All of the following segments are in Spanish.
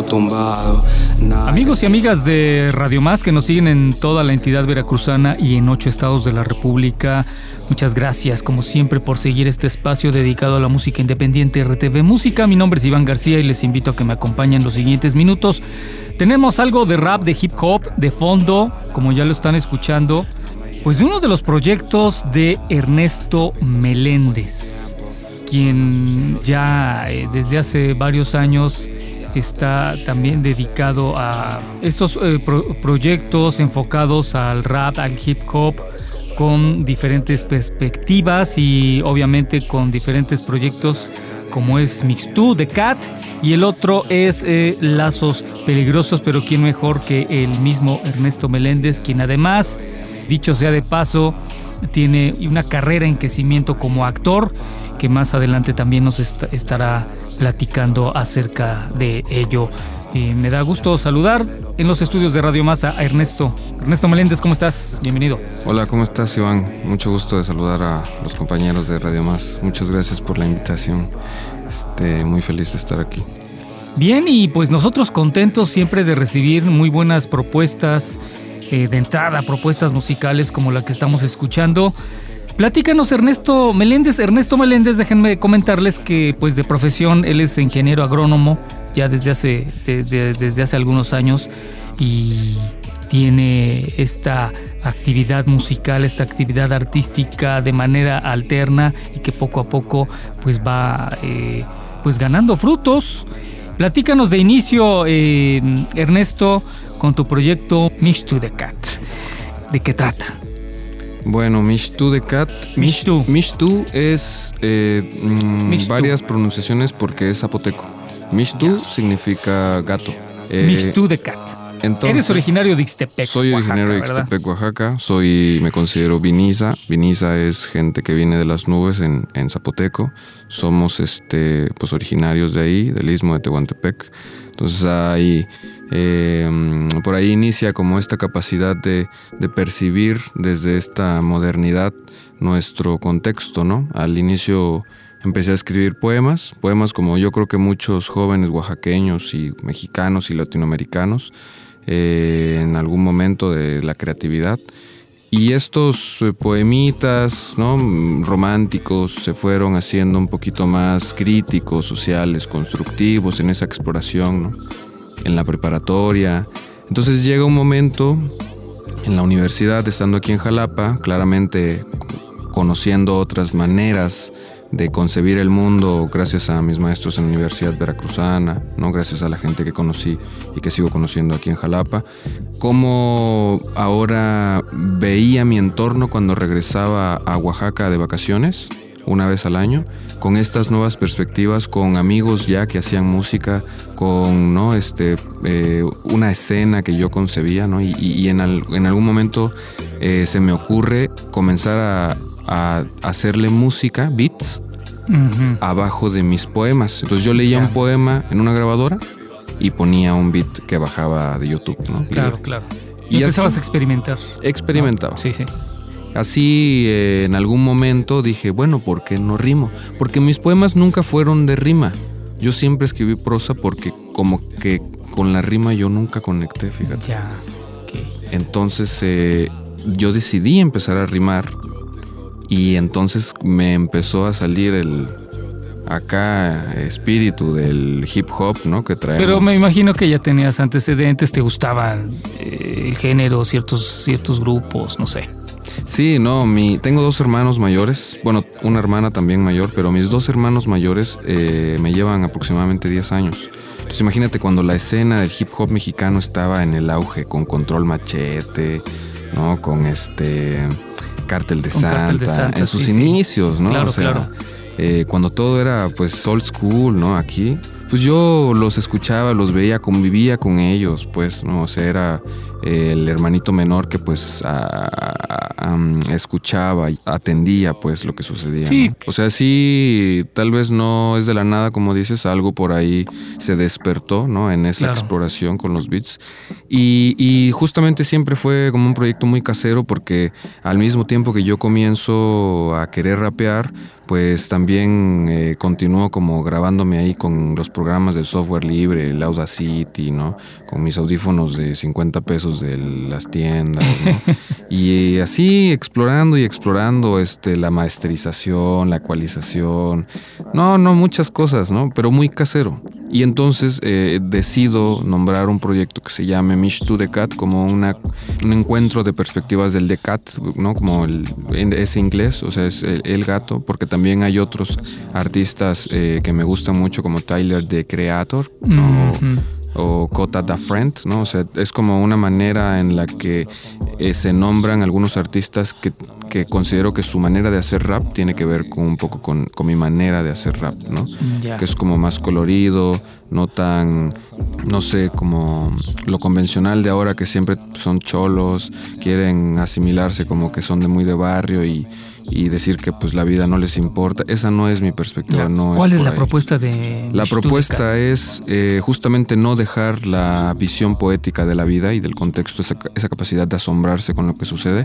Ando tumbado Amigos y amigas de Radio Más que nos siguen en toda la entidad veracruzana y en ocho estados de la República, muchas gracias como siempre por seguir este espacio dedicado a la música independiente RTV Música. Mi nombre es Iván García y les invito a que me acompañen los siguientes minutos. Tenemos algo de rap, de hip hop, de fondo, como ya lo están escuchando, pues de uno de los proyectos de Ernesto Meléndez, quien ya eh, desde hace varios años está también dedicado a estos eh, pro- proyectos enfocados al rap, al hip hop, con diferentes perspectivas y obviamente con diferentes proyectos como es Mixtu de Cat y el otro es eh, Lazos Peligrosos, pero quién mejor que el mismo Ernesto Meléndez, quien además, dicho sea de paso, tiene una carrera en crecimiento como actor que más adelante también nos est- estará platicando acerca de ello. Y me da gusto saludar en los estudios de Radio Más a Ernesto. Ernesto Meléndez, ¿cómo estás? Bienvenido. Hola, ¿cómo estás, Iván? Mucho gusto de saludar a los compañeros de Radio Más. Muchas gracias por la invitación. Este, muy feliz de estar aquí. Bien, y pues nosotros contentos siempre de recibir muy buenas propuestas eh, de entrada, propuestas musicales como la que estamos escuchando. Platícanos Ernesto Meléndez. Ernesto Meléndez, déjenme comentarles que pues de profesión él es ingeniero agrónomo ya desde hace, de- de- desde hace algunos años y tiene esta actividad musical, esta actividad artística de manera alterna y que poco a poco pues va eh, pues ganando frutos. Platícanos de inicio, eh, Ernesto, con tu proyecto Mix to the Cat. ¿De qué trata? Bueno, Mishtu de Cat. Mishtu. Mishtu es eh, mm, Mishtu. varias pronunciaciones porque es zapoteco. Mishtu significa gato. Eh, the Cat. entonces, Eres originario de Ixtepec. Soy originario de. Ixtepec, Oaxaca. Soy, me considero Viniza. Viniza es gente que viene de las nubes en, en Zapoteco. Somos este, pues originarios de ahí, del istmo de Tehuantepec. Entonces ahí, eh, por ahí inicia como esta capacidad de, percibir desde esta modernidad nuestro contexto, ¿no? Al inicio empecé a escribir poemas, poemas como yo creo que muchos jóvenes oaxaqueños y mexicanos y latinoamericanos eh, en algún momento de la creatividad. Y estos eh, poemitas ¿no? Románticos se fueron haciendo un poquito más críticos, sociales, constructivos en esa exploración, ¿no? En la preparatoria. Entonces llega un momento en la universidad, estando aquí en Jalapa, claramente conociendo otras maneras de concebir el mundo gracias a mis maestros en la Universidad Veracruzana, ¿no? gracias a la gente que conocí y que sigo conociendo aquí en Jalapa, cómo ahora veía mi entorno cuando regresaba a Oaxaca de vacaciones una vez al año, con estas nuevas perspectivas, con amigos ya que hacían música, con ¿no? este, eh, una escena que yo concebía, ¿no? y, en, al- en algún momento eh, se me ocurre comenzar a, a hacerle música, beats, abajo de mis poemas. Entonces yo leía un poema en una grabadora y ponía un beat que bajaba de YouTube, ¿no? Y Claro, claro. Y, empezabas así- a experimentar. experimentaba. Sí, sí. Así eh, en algún momento dije, bueno, ¿por qué no rimo? Porque mis poemas nunca fueron de rima. Yo siempre escribí prosa porque como que con la rima yo nunca conecté, fíjate. Ya. ok. Entonces eh, yo decidí empezar a rimar y entonces me empezó a salir el acá espíritu del hip hop, ¿no? Que traemos. Pero me imagino que ya tenías antecedentes, te gustaban eh, el género, ciertos, ciertos grupos, no sé. Sí, no, mi, tengo dos hermanos mayores, bueno, una hermana también mayor, pero mis dos hermanos mayores eh, me llevan aproximadamente 10 años. Entonces imagínate cuando la escena del hip hop mexicano estaba en el auge, con Control Machete, ¿no? Con este Cártel de, Santa, Cártel de Santa, en sus sí, sí. inicios, ¿no? Claro, o sea, claro. eh, cuando todo era pues old school, ¿no? Aquí, pues yo los escuchaba, los veía, convivía con ellos, pues, ¿no? O sea, era eh, el hermanito menor que pues a- a- am, escuchaba y atendía pues lo que sucedía. Sí. ¿no? O sea, sí, tal vez no es de la nada, como dices, algo por ahí se despertó, ¿no? En esa Claro. exploración con los beats. Y, y justamente siempre fue como un proyecto muy casero porque al mismo tiempo que yo comienzo a querer rapear, pues también eh, continúo como grabándome ahí con los programas de software libre, el Audacity, ¿no? Con mis audífonos de 50 pesos de las tiendas, ¿no? y eh, así explorando y explorando este, la masterización, la ecualización, no, no, muchas cosas, ¿no? Pero muy casero. Y entonces eh, decido nombrar un proyecto que se llame Mish to the Cat como una, un encuentro de perspectivas del The Cat, ¿no? Como el, ese inglés, o sea, es el, gato, porque también hay otros artistas eh, que me gustan mucho como Tyler the Creator, ¿no? Ujú. O Kota da Friend, ¿no? O sea, es como una manera en la que eh, se nombran algunos artistas que, que considero que su manera de hacer rap tiene que ver con un poco con, con mi manera de hacer rap, ¿no? Que es como más colorido, no tan, no sé, como lo convencional de ahora que siempre son cholos, quieren asimilarse como que son de muy de barrio y, y decir que pues la vida no les importa. Esa no es mi perspectiva, no ¿Cuál es por la ahí. propuesta de La propuesta es eh, justamente no dejar la visión poética de la vida y del contexto, esa, esa capacidad de asombrarse con lo que sucede.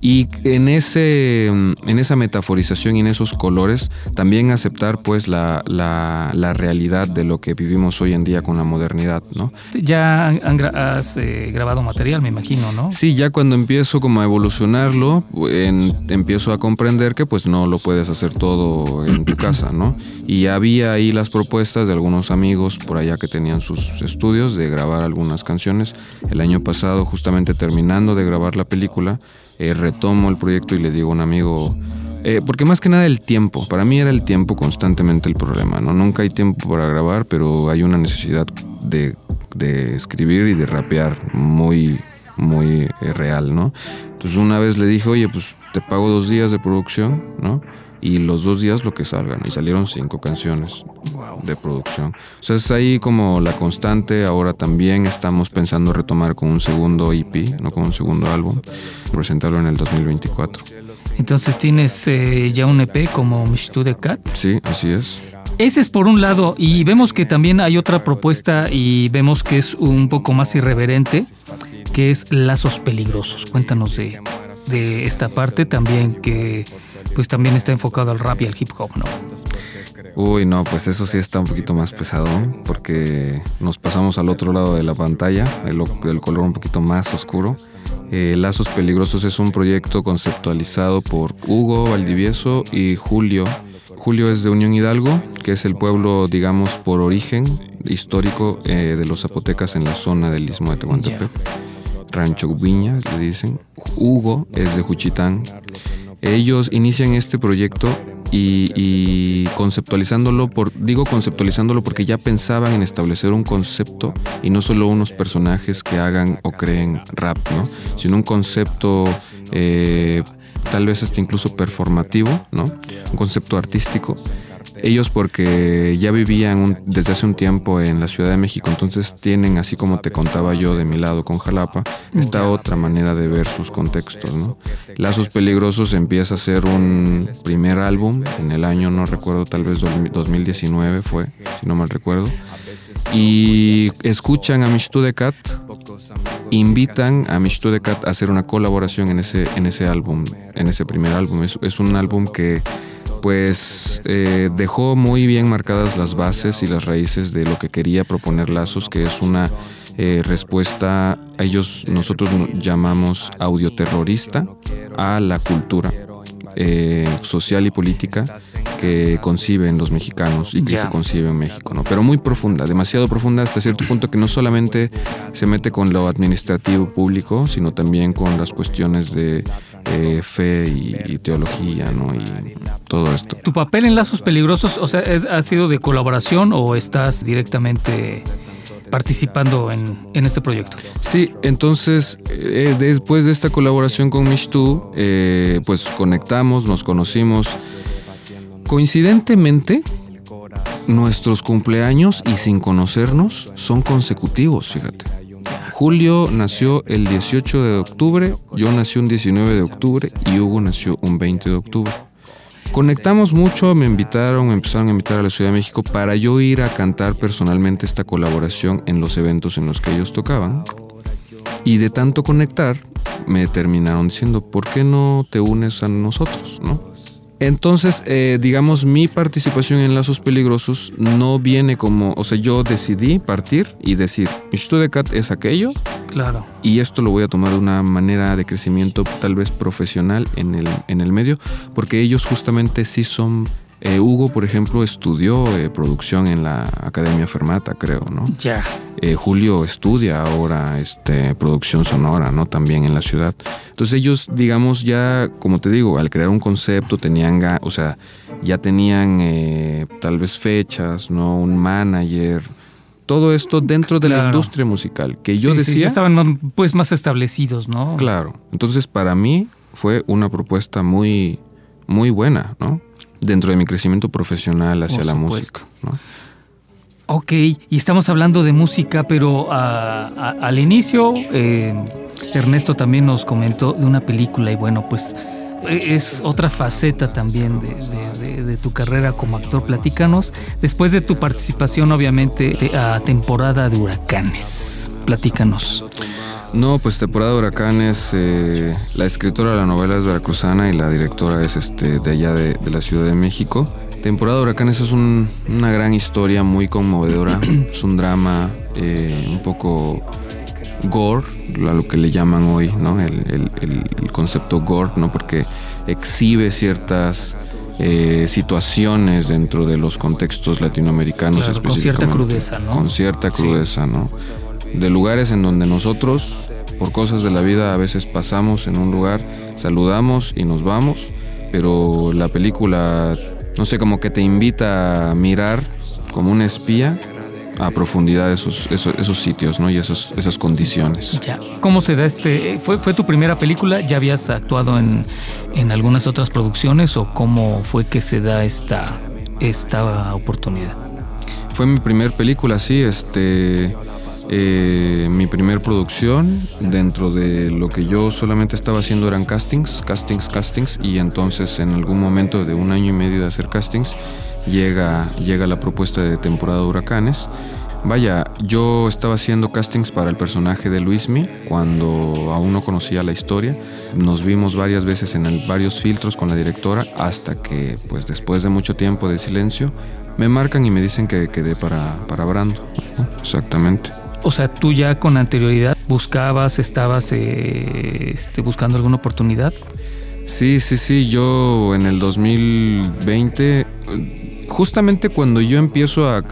Y en, ese, en esa metaforización y en esos colores, también aceptar pues la, la, la realidad de lo que vivimos hoy en día con la modernidad, ¿no? Ya han, has eh, grabado material, me imagino, ¿no? Sí, ya cuando empiezo como a evolucionarlo, en- empiezo a comprender que pues no lo puedes hacer todo en tu casa, ¿no? Y había ahí las propuestas de algunos amigos por allá que tenían sus estudios de grabar algunas canciones. El año pasado, justamente terminando de grabar la película, eh, retomo el proyecto y le digo a un amigo, eh, porque más que nada el tiempo, para mí era el tiempo constantemente el problema, ¿no? Nunca hay tiempo para grabar, pero hay una necesidad de, de escribir y de rapear muy, muy eh, real, ¿no? Entonces una vez le dije, oye, pues te pago dos días de producción, ¿no? Y los dos días lo que salgan. Y salieron cinco canciones de producción. O sea, es ahí como la constante. Ahora también estamos pensando retomar con un segundo EP, no con un segundo álbum, presentarlo en el 2024. Entonces tienes eh, ya un EP como Mishtude Cat. Sí, así es. Ese es por un lado, y vemos que también hay otra propuesta y vemos que es un poco más irreverente, que es Lazos Peligrosos. Cuéntanos de, de esta parte también que pues también está enfocado al rap y al hip hop, ¿no? Uy, no, pues eso sí está un poquito más pesado, porque nos pasamos al otro lado de la pantalla, el color un poquito más oscuro. Eh, Lazos Peligrosos es un proyecto conceptualizado por Hugo Valdivieso y Julio. Julio es de Unión Hidalgo, que es el pueblo, digamos, por origen histórico eh, de los zapotecas en la zona del Istmo de Tehuantepec. Rancho Viña, le dicen. Hugo es de Juchitán. Ellos inician este proyecto y, y conceptualizándolo, por, digo conceptualizándolo porque ya pensaban en establecer un concepto y no solo unos personajes que hagan o creen rap, ¿no? Sino un concepto eh, tal vez hasta incluso performativo, ¿no? Un concepto artístico. Ellos porque ya vivían un- desde hace un tiempo en la Ciudad de México, entonces tienen, así como te contaba yo de mi lado con Jalapa, esta otra manera de ver sus contextos, ¿no? Lazos Peligrosos empieza a ser un primer álbum en el año, no recuerdo, tal vez 2019 fue, si no mal recuerdo, y escuchan a Mishtu de Cat, invitan a Mishtu de Cat a hacer una colaboración en ese, en ese álbum, en ese primer álbum. Es, es un álbum que pues eh, dejó muy bien marcadas las bases y las raíces de lo que quería proponer Lazos, que es una eh, respuesta, a ellos nosotros no- llamamos audioterrorista a la cultura eh, social y política que conciben los mexicanos y que se concibe en México, ¿no? Pero muy profunda, demasiado profunda hasta cierto punto que no solamente se mete con lo administrativo público, sino también con las cuestiones de eh, fe y, teología, ¿no? Y todo esto. ¿Tu papel en Lazos Peligrosos, o sea, ha sido de colaboración o estás directamente participando en, este proyecto? Sí, entonces eh, después de esta colaboración con Mishtu, eh, pues conectamos, nos conocimos. Coincidentemente, nuestros cumpleaños y sin conocernos son consecutivos, fíjate. Julio nació el 18 de octubre, yo nací un 19 de octubre y Hugo nació un 20 de octubre. Conectamos mucho, me invitaron, me empezaron a invitar a la Ciudad de México para yo ir a cantar personalmente esta colaboración en los eventos en los que ellos tocaban. Y de tanto conectar, me terminaron diciendo, ¿por qué no te unes a nosotros? ¿no? Entonces, eh, digamos, mi participación en Lazos Peligrosos no viene como, o sea, yo decidí partir y decir, mi Cat es aquello. Claro. Y esto lo voy a tomar de una manera de crecimiento tal vez profesional en el, en el medio, porque ellos justamente sí son eh, Hugo, por ejemplo, estudió eh, producción en la Academia Fermata, creo, ¿no? Ya. Eh, Julio estudia ahora este, producción sonora, ¿no? También en la ciudad. Entonces ellos, digamos, ya, como te digo, al crear un concepto tenían, o sea, ya tenían tal vez fechas, ¿no? Un manager. Todo esto dentro de la industria musical, que yo decía... Sí, ya estaban pues más establecidos, ¿no? Claro. Entonces para mí fue una propuesta muy, muy buena, ¿no? dentro de mi crecimiento profesional hacia la música. Ok, y estamos hablando de música, pero ah, al inicio eh, Ernesto también nos comentó de una película y bueno, pues e, es otra faceta también de, tu carrera como actor. Platícanos, después de tu participación obviamente a temporada de huracanes, platícanos. No, pues temporada de huracanes, eh, la escritora de la novela es veracruzana y la directora es este, de allá de, la Ciudad de México. Temporada de huracanes es una gran historia muy conmovedora, es un drama eh, un poco gore, a lo que le llaman hoy, ¿no? El, concepto gore, ¿no? Porque exhibe ciertas eh, situaciones dentro de los contextos latinoamericanos específicamente. Con cierta crudeza, ¿no? Con cierta crudeza, ¿no? de lugares en donde nosotros, por cosas de la vida, a veces pasamos en un lugar, saludamos y nos vamos, pero la película, no sé, como que te invita a mirar como un espía a profundidad esos, esos, sitios ¿no? y esos, esas condiciones. Ya. ¿Cómo se da este? ¿Fue, ¿Fue tu primera película? ¿Ya habías actuado en, en algunas otras producciones o cómo fue que se da esta, esta oportunidad? Fue mi primer película, sí. Este, eh, mi primer producción, dentro de lo que yo solamente estaba haciendo eran castings, castings, castings, y entonces en algún momento de un año y medio de hacer castings, llega, llega la propuesta de temporada de huracanes. Vaya, yo estaba haciendo castings para el personaje de Luismi cuando aún no conocía la historia. Nos vimos varias veces en varios filtros con la directora hasta que, pues después de mucho tiempo de silencio, me marcan y me dicen que quedé para, para Brando. Exactamente. O sea, tú ya con anterioridad buscabas, estabas eh, este, buscando alguna oportunidad. Sí, sí, sí. Yo en el 2020, justamente cuando yo empiezo a,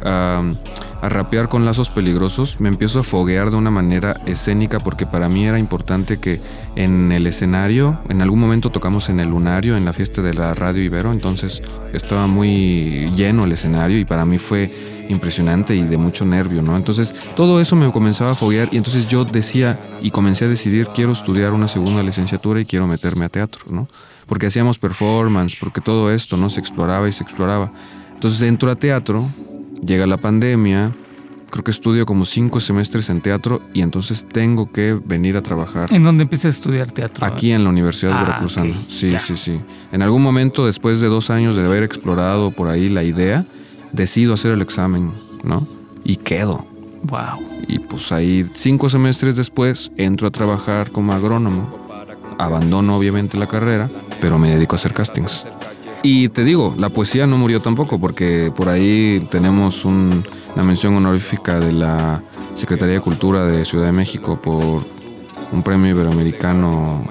a rapear con lazos peligrosos, me empiezo a foguear de una manera escénica porque para mí era importante que en el escenario, en algún momento tocamos en el lunario, en la fiesta de la radio Ibero, entonces estaba muy lleno el escenario y para mí fue impresionante y de mucho nervio, ¿no? Entonces todo eso me comenzaba a foguear y entonces yo decía y comencé a decidir, quiero estudiar una segunda licenciatura y quiero meterme a teatro, ¿no? Porque hacíamos performance, porque todo esto, ¿no? Se exploraba y se exploraba. Entonces entro a teatro Llega la pandemia, creo que estudio como cinco semestres en teatro y entonces tengo que venir a trabajar. ¿En dónde empecé a estudiar teatro? Aquí en la Universidad de ah, Veracruzana. Sí, sí, sí. En algún momento, después de dos años de haber explorado por ahí la idea, decido hacer el examen, ¿no? Y quedo. Wow. Y pues ahí, cinco semestres después, entro a trabajar como agrónomo. Abandono obviamente la carrera, pero me dedico a hacer castings. Y te digo, la poesía no murió tampoco, porque por ahí tenemos una mención honorífica de la Secretaría de Cultura de Ciudad de México por un premio iberoamericano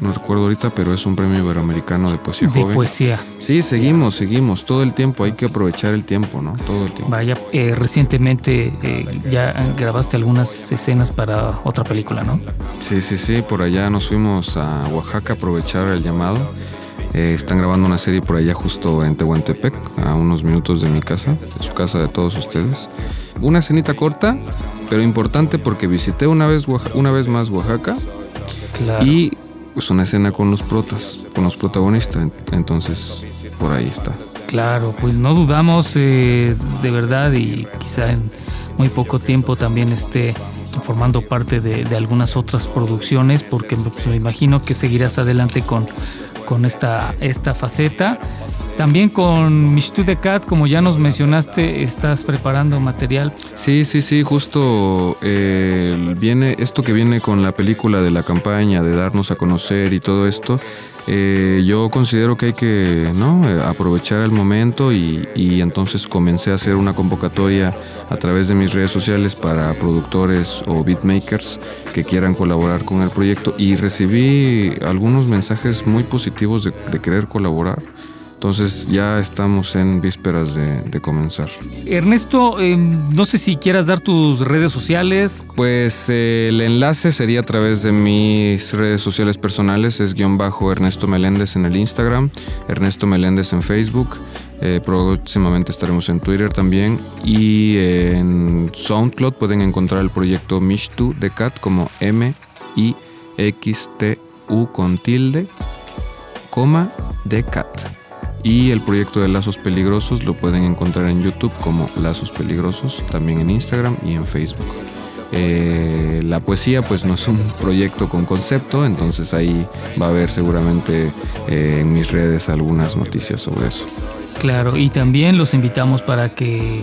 no recuerdo ahorita, pero es un premio iberoamericano de poesía De joven. poesía. Sí, seguimos, seguimos, todo el tiempo, hay que aprovechar el tiempo, ¿no? Todo el tiempo. Vaya, eh, recientemente eh, ya grabaste algunas escenas para otra película, ¿no? Sí, sí, sí, por allá nos fuimos a Oaxaca a aprovechar el llamado. Eh, están grabando una serie por allá justo en Tehuantepec, a unos minutos de mi casa, de su casa de todos ustedes. Una escenita corta, pero importante porque visité una vez, una vez más Oaxaca Claro. y pues una escena con los protas, con los protagonistas. Entonces, por ahí está. Claro, pues no dudamos eh, de verdad y quizá en muy poco tiempo también esté formando parte de, algunas otras producciones porque pues, me imagino que seguirás adelante con, con esta, esta faceta. También con Mishtu de Cat, como ya nos mencionaste, estás preparando material. Sí, sí, sí, justo eh, viene esto que viene con la película de la campaña, de darnos a conocer y todo esto. eh, yo considero que hay que ¿no? Aprovechar el momento y, y entonces comencé a hacer una convocatoria a través de mis redes sociales para productores o beatmakers que quieran colaborar con el proyecto y recibí algunos mensajes muy positivos de, de querer colaborar. Entonces ya estamos en vísperas de, de comenzar. Ernesto, eh, no sé si quieras dar tus redes sociales. Pues eh, el enlace sería a través de mis redes sociales personales, es guion bajo Ernesto Meléndez en el Instagram, Ernesto Meléndez en Facebook, eh, próximamente estaremos en Twitter también y en SoundCloud pueden encontrar el proyecto Mishtu de Cat como M-I-X-T-U con tilde, coma de Cat. Y el proyecto de Lazos Peligrosos lo pueden encontrar en YouTube como Lazos Peligrosos, también en Instagram y en Facebook. Eh, la poesía pues no es un proyecto con concepto, entonces ahí va a haber seguramente eh, en mis redes algunas noticias sobre eso. Claro, y también los invitamos para que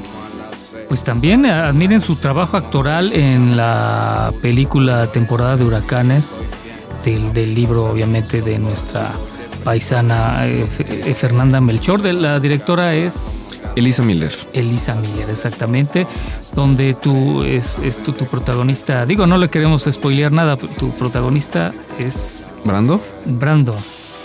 pues también admiren su trabajo actoral en la película Temporada de Huracanes, del, del libro obviamente de nuestra paisana eh, eh, Fernanda Melchor, de la directora es Elisa Miller. Elisa Miller, exactamente, donde tú es, es tu, tu protagonista, digo, no le queremos spoilear nada, tu protagonista es Brando Brando,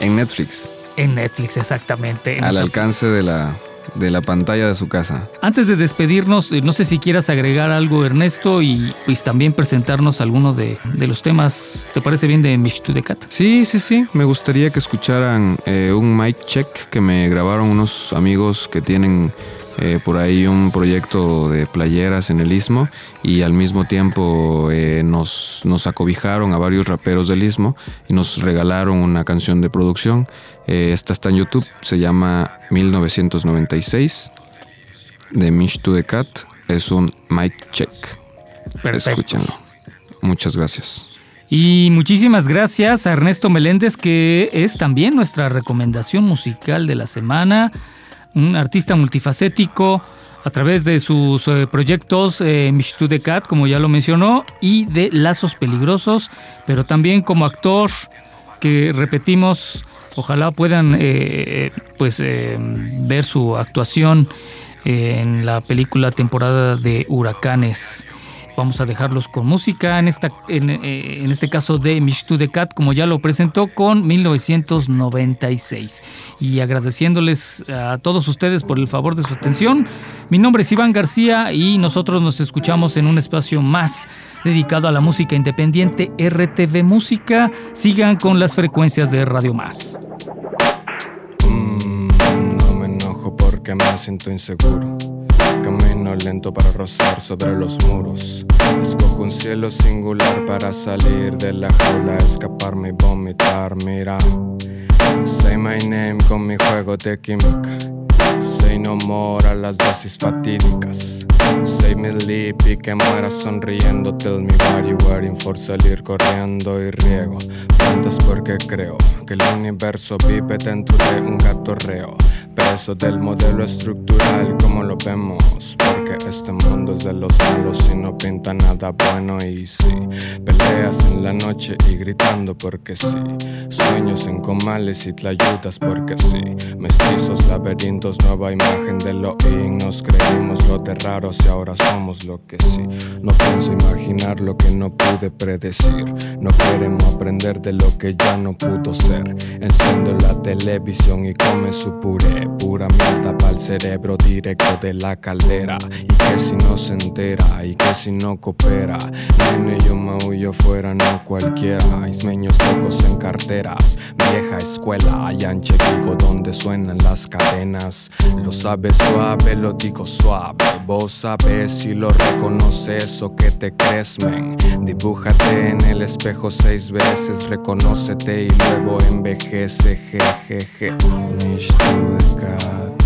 en Netflix, en Netflix, exactamente. en al alcance de la, de la pantalla de su casa. Antes de despedirnos, eh, no sé si quieras agregar algo, Ernesto, y pues también presentarnos alguno de, de los temas, ¿te parece bien de Mishtu de Cat? Sí, sí, sí. Me gustaría que escucharan eh, un mic check que me grabaron unos amigos que tienen eh, por ahí un proyecto de playeras en el Istmo y al mismo tiempo eh, nos, nos acobijaron a varios raperos del Istmo y nos regalaron una canción de producción. Eh, esta está en YouTube, se llama 1996 de Mish to the Cat. Es un mic check. Perfecto. Escúchenlo. Muchas gracias. Y muchísimas gracias a Ernesto Meléndez, que es también nuestra recomendación musical de la semana, un artista multifacético a través de sus eh, proyectos eh, de Cat, como ya lo mencionó, y de Lazos Peligrosos, pero también como actor que repetimos, ojalá puedan eh, pues eh, ver su actuación en la película temporada de huracanes. Vamos a dejarlos con música, en, esta, en, eh, en este caso de Mishtu de Cat, como ya lo presentó, con 1996. Y agradeciéndoles a todos ustedes por el favor de su atención. Mi nombre es Iván García y nosotros nos escuchamos en un espacio más dedicado a la música independiente RTV Música. Sigan con las frecuencias de Radio Más. Mm, no me enojo porque me siento inseguro. Camino lento para rozar sobre los muros. Escojo un cielo singular para salir de la jaula, escaparme y vomitar. Mira, say my name con mi juego de química. Say no more a las dosis fatídicas. Say me lip y que muera sonriendo. Tell me what you waiting for salir corriendo y riego plantas porque creo que el universo vive dentro de un gatorreo. Preso del modelo estructural como lo vemos. Porque este mundo es de los malos y no pinta nada bueno. Y sí, peleas en la noche y gritando porque sí. Sueños en comales y te ayudas porque sí. Mestizos, laberintos, nueva imagen de lo in. Nos creímos lo de raros y ahora somos lo que sí. No pienso imaginar lo que no pude predecir. No queremos aprender de lo que ya no pudo ser. Enciendo la televisión y come su puré. Pura mierda para el cerebro directo de la caldera. Y que si no se entera, y que si no coopera. Nene, yo maullo fuera, no cualquiera. Ismeños locos en carteras. Vieja escuela, hay anche digo donde suenan las cadenas. Lo sabes suave, lo digo suave. Vos sabes si lo reconoces o que te crees, men. Dibújate en el espejo seis veces, reconócete y luego envejece, jejeje. Nicht du